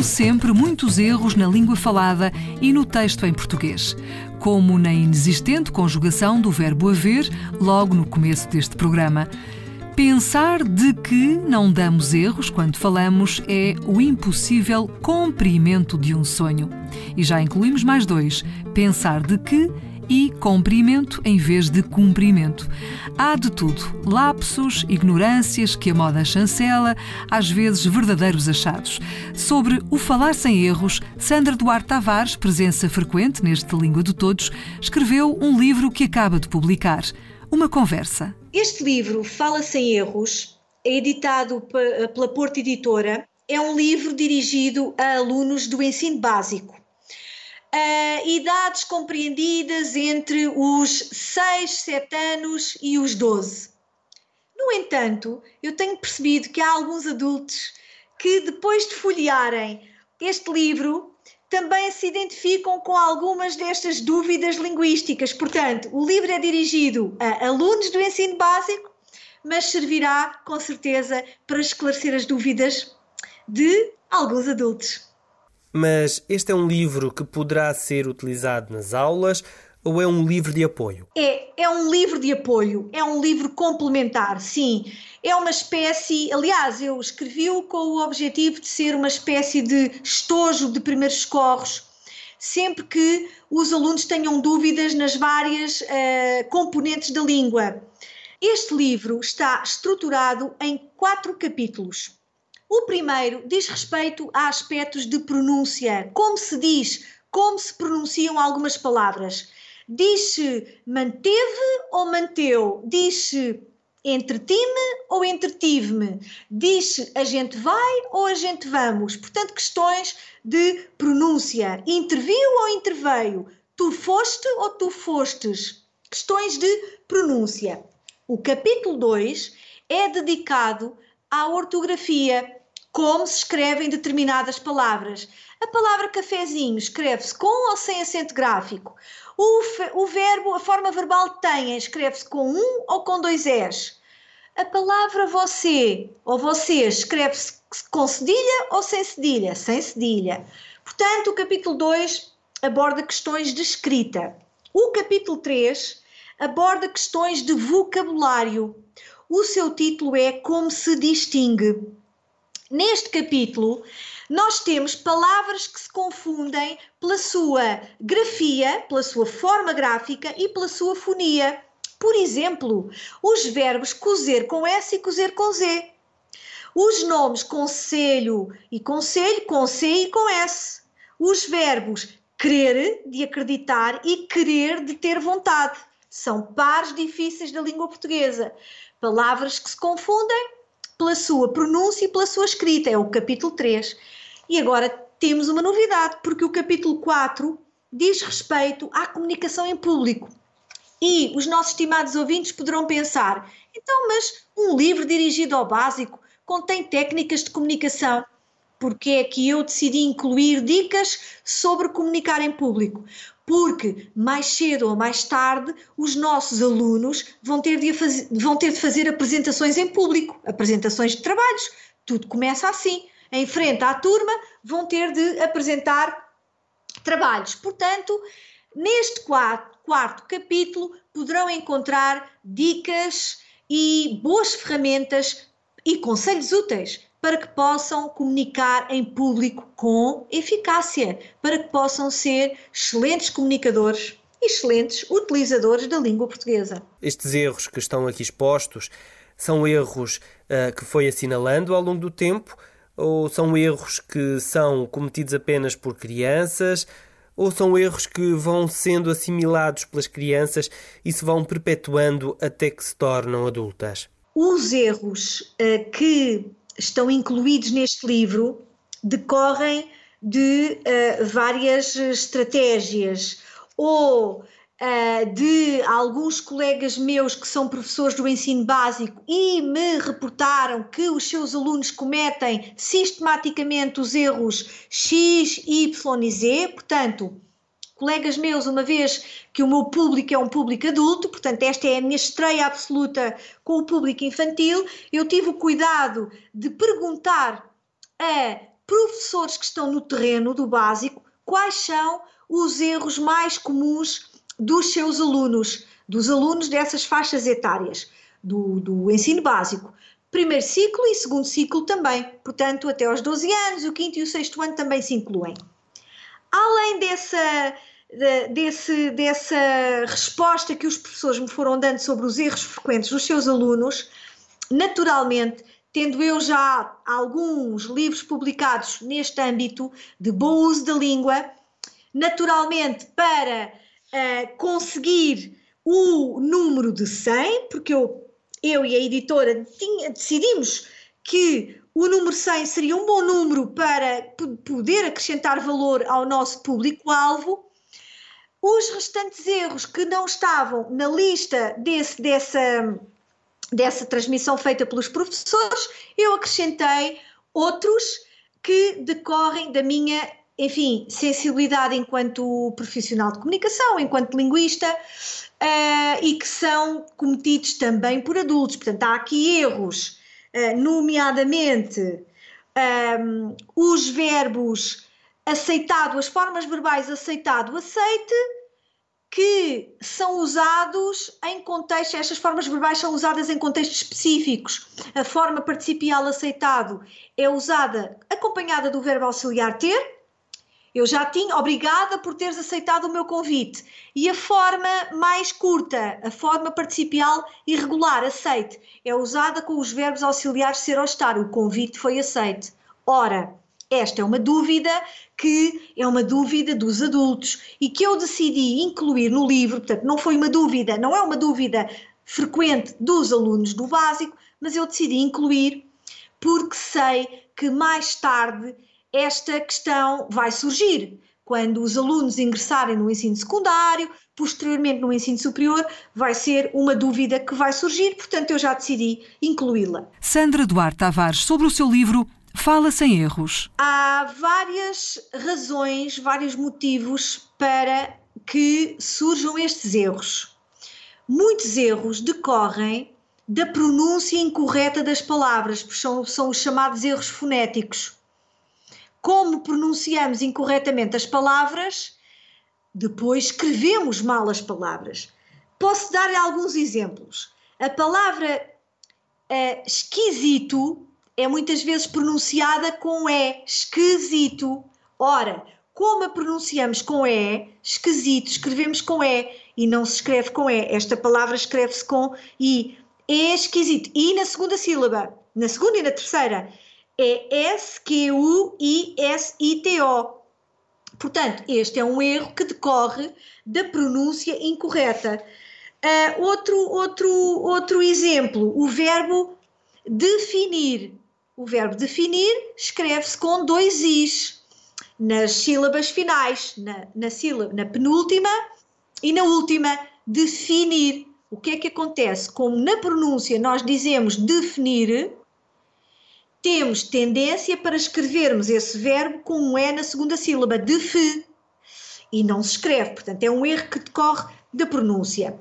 Houveram sempre muitos erros na língua falada e no texto em português, como na inexistente conjugação do verbo haver logo no começo deste programa. Pensar de que não damos erros quando falamos é o impossível cumprimento de um sonho. E já incluímos mais dois: pensar de que e comprimento em vez de cumprimento. Há de tudo: lapsos, ignorâncias que a moda chancela, às vezes verdadeiros achados. Sobre o falar sem erros, Sandra Duarte Tavares, presença frequente neste Língua de Todos, escreveu um livro que acaba de publicar. Uma conversa. Este livro, Fala Sem Erros, é editado pela Porta Editora. É um livro dirigido a alunos do ensino básico uh, idades compreendidas entre os 6, 7 anos e os 12. No entanto, eu tenho percebido que há alguns adultos que, depois de folhearem este livro, também se identificam com algumas destas dúvidas linguísticas. Portanto, o livro é dirigido a alunos do ensino básico, mas servirá com certeza para esclarecer as dúvidas de alguns adultos. Mas este é um livro que poderá ser utilizado nas aulas ou é um livro de apoio? É, é um livro de apoio, é um livro complementar, sim. É uma espécie, aliás, eu escrevi-o com o objetivo de ser uma espécie de estojo de primeiros socorros, sempre que os alunos tenham dúvidas nas várias uh, componentes da língua. Este livro está estruturado em quatro capítulos. O primeiro diz respeito a aspectos de pronúncia, como se diz, como se pronunciam algumas palavras. Diz-se manteve ou manteu? Diz-se entreti-me ou entretive-me? Diz-se a gente vai ou a gente vamos? Portanto, questões de pronúncia. Interviu ou interveio? Tu foste ou tu fostes? Questões de pronúncia. O capítulo 2 é dedicado à ortografia como se escrevem determinadas palavras. A palavra cafezinho escreve-se com ou sem acento gráfico. O, o verbo, a forma verbal tem, escreve-se com um ou com dois S. A palavra você ou vocês escreve-se com cedilha ou sem cedilha? Sem cedilha. Portanto, o capítulo 2 aborda questões de escrita. O capítulo 3 aborda questões de vocabulário. O seu título é Como se distingue. Neste capítulo, nós temos palavras que se confundem pela sua grafia, pela sua forma gráfica e pela sua fonia. Por exemplo, os verbos cozer com S e cozer com Z. Os nomes conselho e conselho com C e com S. Os verbos crer, de acreditar, e querer, de ter vontade. São pares difíceis da língua portuguesa. Palavras que se confundem pela sua pronúncia e pela sua escrita, é o capítulo 3. E agora temos uma novidade, porque o capítulo 4 diz respeito à comunicação em público. E os nossos estimados ouvintes poderão pensar: então, mas um livro dirigido ao básico contém técnicas de comunicação? Porque é que eu decidi incluir dicas sobre comunicar em público? porque mais cedo ou mais tarde os nossos alunos vão ter de, fazer, vão ter de fazer apresentações em público, apresentações de trabalhos. Tudo começa assim. Em frente à turma, vão ter de apresentar trabalhos. Portanto, neste quarto, quarto capítulo, poderão encontrar dicas e boas ferramentas e conselhos úteis para que possam comunicar em público com eficácia, para que possam ser excelentes comunicadores e excelentes utilizadores da língua portuguesa. Estes erros que estão aqui expostos são erros uh, que foi assinalando ao longo do tempo ou são erros que são cometidos apenas por crianças? Ou são erros que vão sendo assimilados pelas crianças e se vão perpetuando até que se tornam adultas? Os erros uh, que estão incluídos neste livro decorrem de uh, várias estratégias ou uh, de alguns colegas meus que são professores do ensino básico e me reportaram que os seus alunos cometem sistematicamente os erros X, Y e Z, portanto, colegas meus, uma vez que o meu público é um público adulto, portanto, esta é a minha estreia absoluta com o público infantil, eu tive o cuidado de perguntar a professores que estão no terreno do básico quais são os erros mais comuns dos seus alunos, dos alunos dessas faixas etárias, do, do ensino básico. Primeiro ciclo e segundo ciclo também, portanto, até aos 12 anos, o quinto e o sexto ano também se incluem. Além dessa, desse, dessa resposta que os professores me foram dando sobre os erros frequentes dos seus alunos, naturalmente, tendo eu já alguns livros publicados neste âmbito de bom uso da língua, naturalmente para uh, conseguir o número de 100, porque eu, eu e a editora tinha, decidimos que o número 100 seria um bom número para poder acrescentar valor ao nosso público-alvo. Os restantes erros que não estavam na lista desse, dessa, dessa transmissão feita pelos professores, eu acrescentei outros que decorrem da minha enfim, sensibilidade enquanto profissional de comunicação, enquanto linguista, uh, e que são cometidos também por adultos. Portanto, há aqui erros, uh, nomeadamente um, ehm, os verbos aceitado, as formas verbais aceitado, aceite, que são usados em contextos, estas formas verbais são usadas em contextos específicos. A forma participial aceitado é usada acompanhada do verbo auxiliar ter, eu já tinha, obrigada por teres aceitado o meu convite. E a forma mais curta, a forma participial irregular, aceite, é usada com os verbos auxiliares ser ou estar. O convite foi aceite. Ora, esta é uma dúvida que é uma dúvida dos adultos e que eu decidi incluir no livro, portanto, não foi uma dúvida, não é uma dúvida frequente dos alunos do básico, mas eu decidi incluir porque sei que mais tarde esta questão vai surgir. Quando os alunos ingressarem no ensino secundário, posteriormente no ensino superior, vai ser uma dúvida que vai surgir, portanto eu já decidi incluí-la. Sandra Duarte Tavares, sobre o seu livro Fala Sem Erros. Há várias razões, vários motivos para que surjam estes erros. Muitos erros decorrem da pronúncia incorreta das palavras, são, são os chamados erros fonéticos como pronunciamos incorretamente as palavras, depois escrevemos mal as palavras. Posso dar alguns exemplos. A palavra uh, esquisito é muitas vezes pronunciada com E, esquisito. Ora, como a pronunciamos com E, esquisito, escrevemos com E e não se escreve com E. Esta palavra escreve-se com I. É esquisito. E na segunda sílaba, na segunda e na terceira, é S-Q-U-I-S-I-T-O. Portanto, este é um erro que decorre da pronúncia incorreta. Uh, outro, outro, outro exemplo, o verbo definir. O verbo definir escreve-se com dois Is nas sílabas finais, na, na, sílaba, na penúltima e na última. Definir. O que é que acontece? Como na pronúncia nós dizemos definir, temos tendência para escrevermos esse verbo com um E na segunda sílaba, de fe, e não se escreve. Portanto, é um erro que decorre da pronúncia.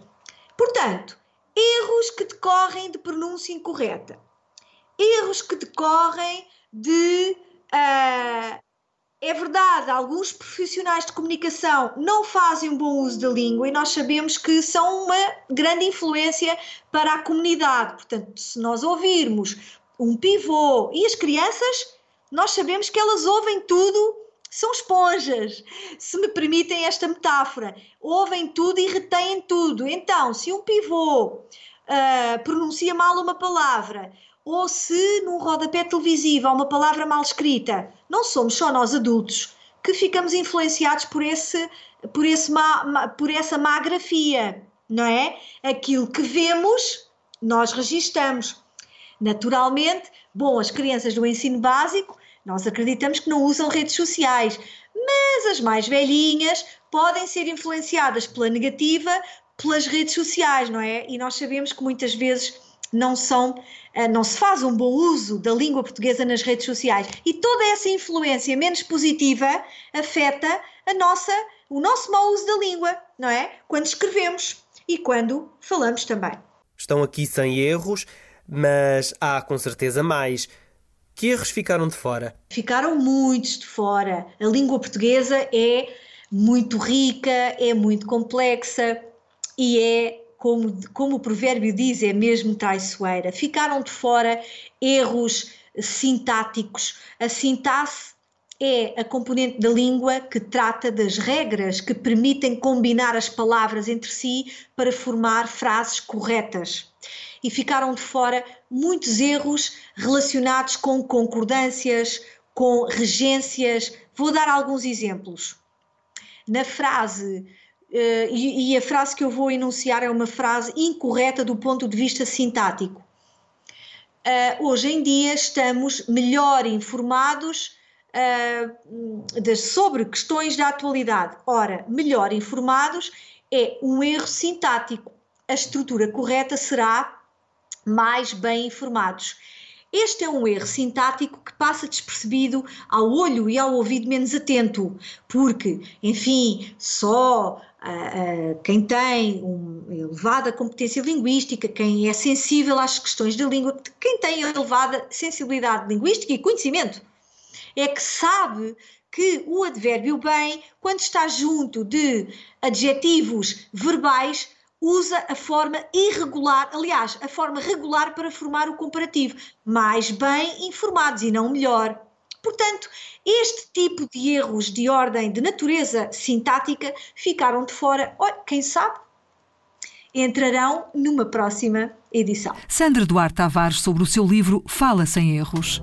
Portanto, erros que decorrem de pronúncia incorreta, erros que decorrem de. Uh, é verdade, alguns profissionais de comunicação não fazem um bom uso da língua e nós sabemos que são uma grande influência para a comunidade. Portanto, se nós ouvirmos um pivô. E as crianças, nós sabemos que elas ouvem tudo, são esponjas, se me permitem esta metáfora. Ouvem tudo e retêm tudo. Então, se um pivô uh, pronuncia mal uma palavra, ou se num rodapé televisivo há uma palavra mal escrita, não somos só nós adultos que ficamos influenciados por, esse, por, esse por essa má grafia, não é? Aquilo que vemos, nós registamos. Naturalmente, bom, as crianças do ensino básico, nós acreditamos que não usam redes sociais, mas as mais velhinhas podem ser influenciadas pela negativa pelas redes sociais, não é? E nós sabemos que muitas vezes não são eh, não se faz um bom uso da língua portuguesa nas redes sociais e toda essa influência menos positiva afeta a nossa o nosso mau uso da língua, não é? Quando escrevemos e quando falamos também. Estão aqui sem erros, mas há com certeza mais. Que erros ficaram de fora? Ficaram muitos de fora. A língua portuguesa é muito rica, é muito complexa e é, como, como o provérbio diz, é mesmo traiçoeira. Ficaram de fora erros sintáticos. A sintaxe é a componente da língua que trata das regras que permitem combinar as palavras entre si para formar frases corretas e ficaram de fora muitos erros relacionados com concordâncias, com regências. Vou dar alguns exemplos. Na frase, uh, e, e a frase que eu vou enunciar é uma frase incorreta do ponto de vista sintático. Uh, hoje em dia estamos melhor informados uh, de, sobre questões da atualidade. Ora, melhor informados é um erro sintático. A estrutura correta será mais bem informados. Este é um erro sintático que passa despercebido ao olho e ao ouvido menos atento, porque, enfim, só quem tem uma elevada competência linguística, quem é sensível às questões da língua, quem tem elevada sensibilidade linguística e conhecimento, é que sabe que o advérbio bem, quando está junto de adjetivos verbais, usa a forma irregular, aliás, a forma regular para formar o comparativo, mais bem informados e não melhor. Portanto, este tipo de erros de ordem de natureza sintática ficaram de fora, quem sabe, entrarão numa próxima edição. Sandra Duarte Tavares sobre o seu livro Fala Sem Erros.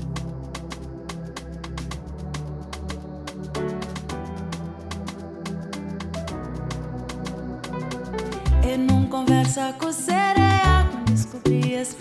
conversa com sereia Descobri as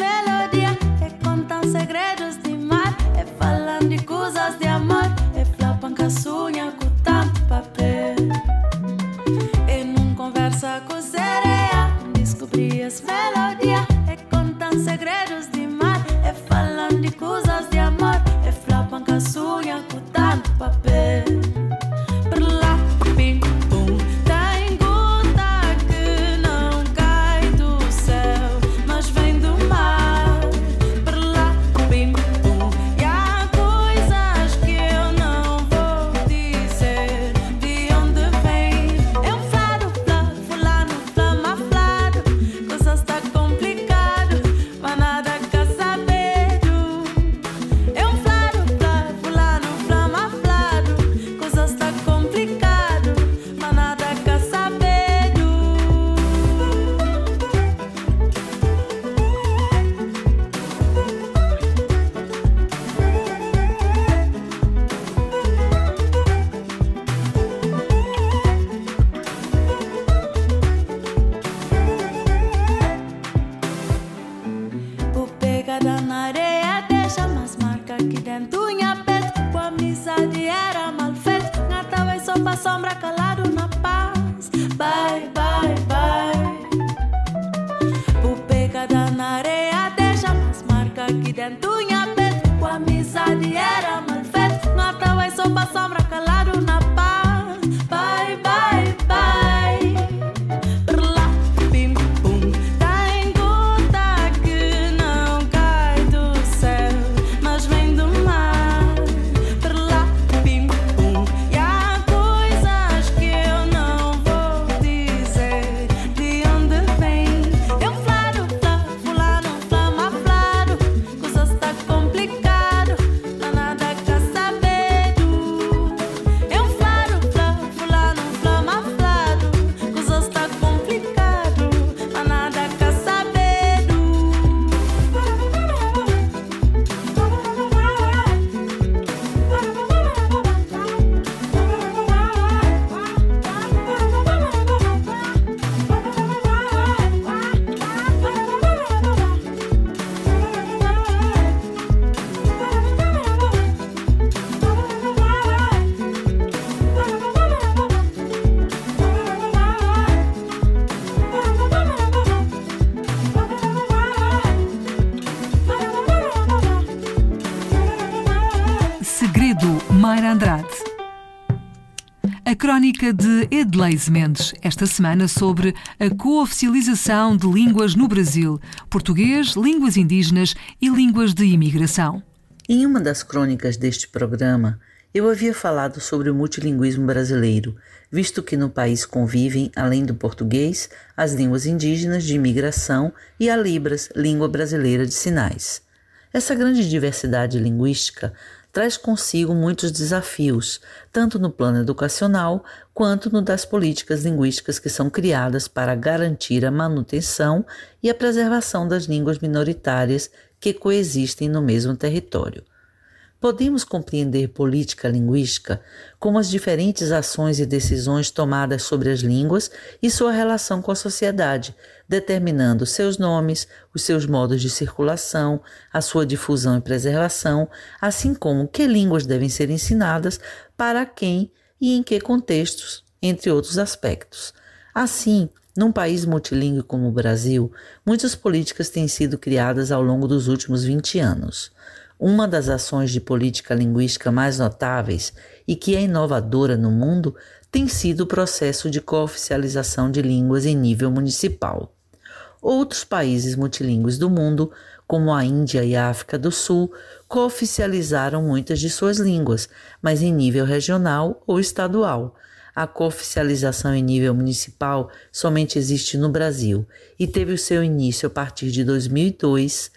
Tanto em com amizade era mal feito. Natal é só pra sombra calada. Crónica de Edleise Mendes, esta semana sobre a cooficialização de línguas no Brasil: português, línguas indígenas e línguas de imigração. Em uma das crônicas deste programa, eu havia falado sobre o multilinguismo brasileiro, visto que no país convivem, além do português, as línguas indígenas de imigração e a Libras, língua brasileira de sinais. Essa grande diversidade linguística traz consigo muitos desafios, tanto no plano educacional quanto no das políticas linguísticas que são criadas para garantir a manutenção e a preservação das línguas minoritárias que coexistem no mesmo território. Podemos compreender política linguística como as diferentes ações e decisões tomadas sobre as línguas e sua relação com a sociedade, determinando seus nomes, os seus modos de circulação, a sua difusão e preservação, assim como que línguas devem ser ensinadas, para quem e em que contextos, entre outros aspectos. Assim, num país multilingüe como o Brasil, muitas políticas têm sido criadas ao longo dos últimos 20 anos. Uma das ações de política linguística mais notáveis e que é inovadora no mundo tem sido o processo de cooficialização de línguas em nível municipal. Outros países multilingües do mundo, como a Índia e a África do Sul, cooficializaram muitas de suas línguas, mas em nível regional ou estadual. A cooficialização em nível municipal somente existe no Brasil e teve o seu início a partir de 2002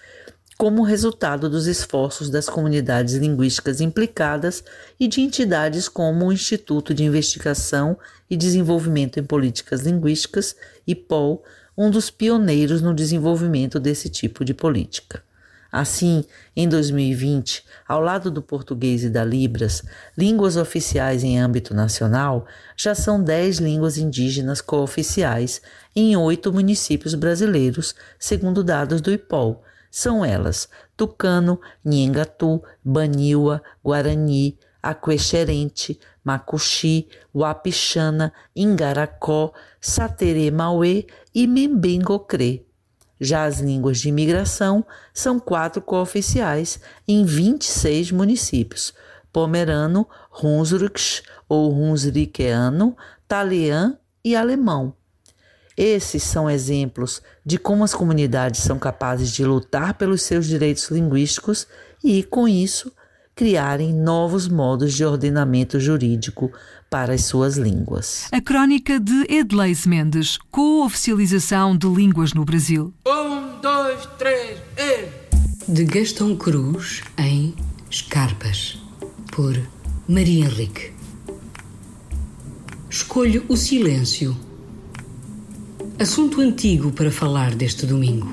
como resultado dos esforços das comunidades linguísticas implicadas e de entidades como o Instituto de Investigação e Desenvolvimento em Políticas Linguísticas, IPOL, um dos pioneiros no desenvolvimento desse tipo de política. Assim, em 2020, ao lado do português e da Libras, línguas oficiais em âmbito nacional, já são 10 línguas indígenas cooficiais em oito municípios brasileiros, segundo dados do IPOL, são elas Tucano, Nhengatu, Baniwa, Guarani, Aquexerente, Macuxi, Wapixana, Ingaracó, Satere Mauê e Membengocrê. Já as línguas de imigração são quatro cooficiais em 26 municípios: Pomerano, Hunsrück ou Hunsrickeano, Talian e Alemão. Esses são exemplos de como as comunidades são capazes de lutar pelos seus direitos linguísticos e, com isso, criarem novos modos de ordenamento jurídico para as suas línguas. A crónica de Edleis Mendes, com oficialização de línguas no Brasil. Um, dois, três, e... De Gastão Cruz em Escarpas, por Maria Henrique. Escolho o silêncio Assunto antigo para falar deste domingo.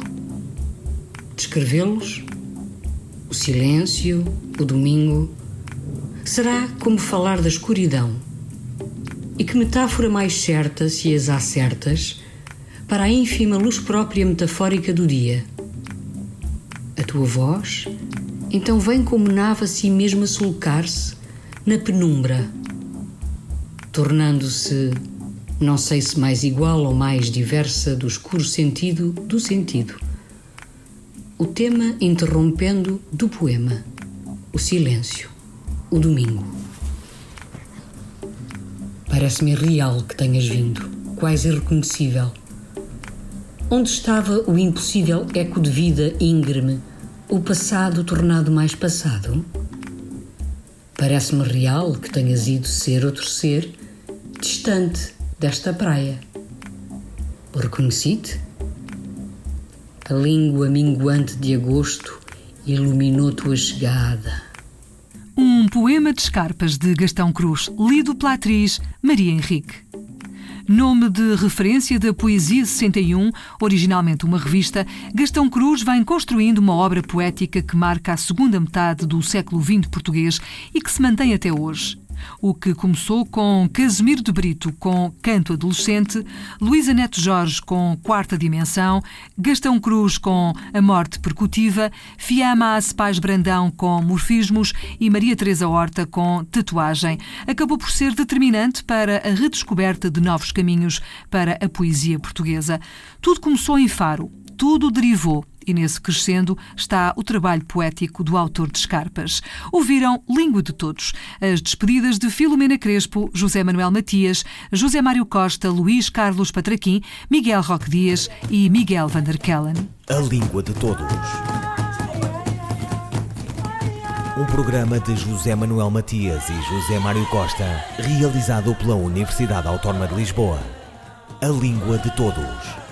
Descrevê-los, o silêncio, o domingo, será como falar da escuridão. E que metáfora mais certa, se as há certas, para a ínfima luz própria metafórica do dia? A tua voz, então vem como nave a si mesma sulcar-se na penumbra, tornando-se não sei se mais igual ou mais diversa do escuro sentido do sentido. O tema interrompendo do poema, o silêncio, o domingo. Parece-me real que tenhas vindo, quase irreconhecível. Onde estava o impossível eco de vida íngreme, o passado tornado mais passado? Parece-me real que tenhas ido ser outro ser, distante, desta praia. Reconheci-te? A língua minguante de agosto iluminou tua chegada. Um poema de escarpas de Gastão Cruz, lido pela atriz Maria Henrique. Nome de referência da Poesia 61, originalmente uma revista, Gastão Cruz vem construindo uma obra poética que marca a segunda metade do século XX português e que se mantém até hoje. O que começou com Casimiro de Brito com Canto Adolescente, Luísa Neto Jorge com Quarta Dimensão, Gastão Cruz com A Morte Percutiva, Fiamma Paz Brandão com Morfismos e Maria Teresa Horta com Tatuagem. Acabou por ser determinante para a redescoberta de novos caminhos para a poesia portuguesa. Tudo começou em Faro, tudo derivou E nesse crescendo está o trabalho poético do autor de Escarpas. Ouviram Língua de Todos, as despedidas de Filomena Crespo, José Manuel Matias, José Mário Costa, Luís Carlos Patraquim, Miguel Roque Dias e Miguel van der Kellen. A Língua de Todos. Um programa de José Manuel Matias e José Mário Costa, realizado pela Universidade Autónoma de Lisboa. A Língua de Todos.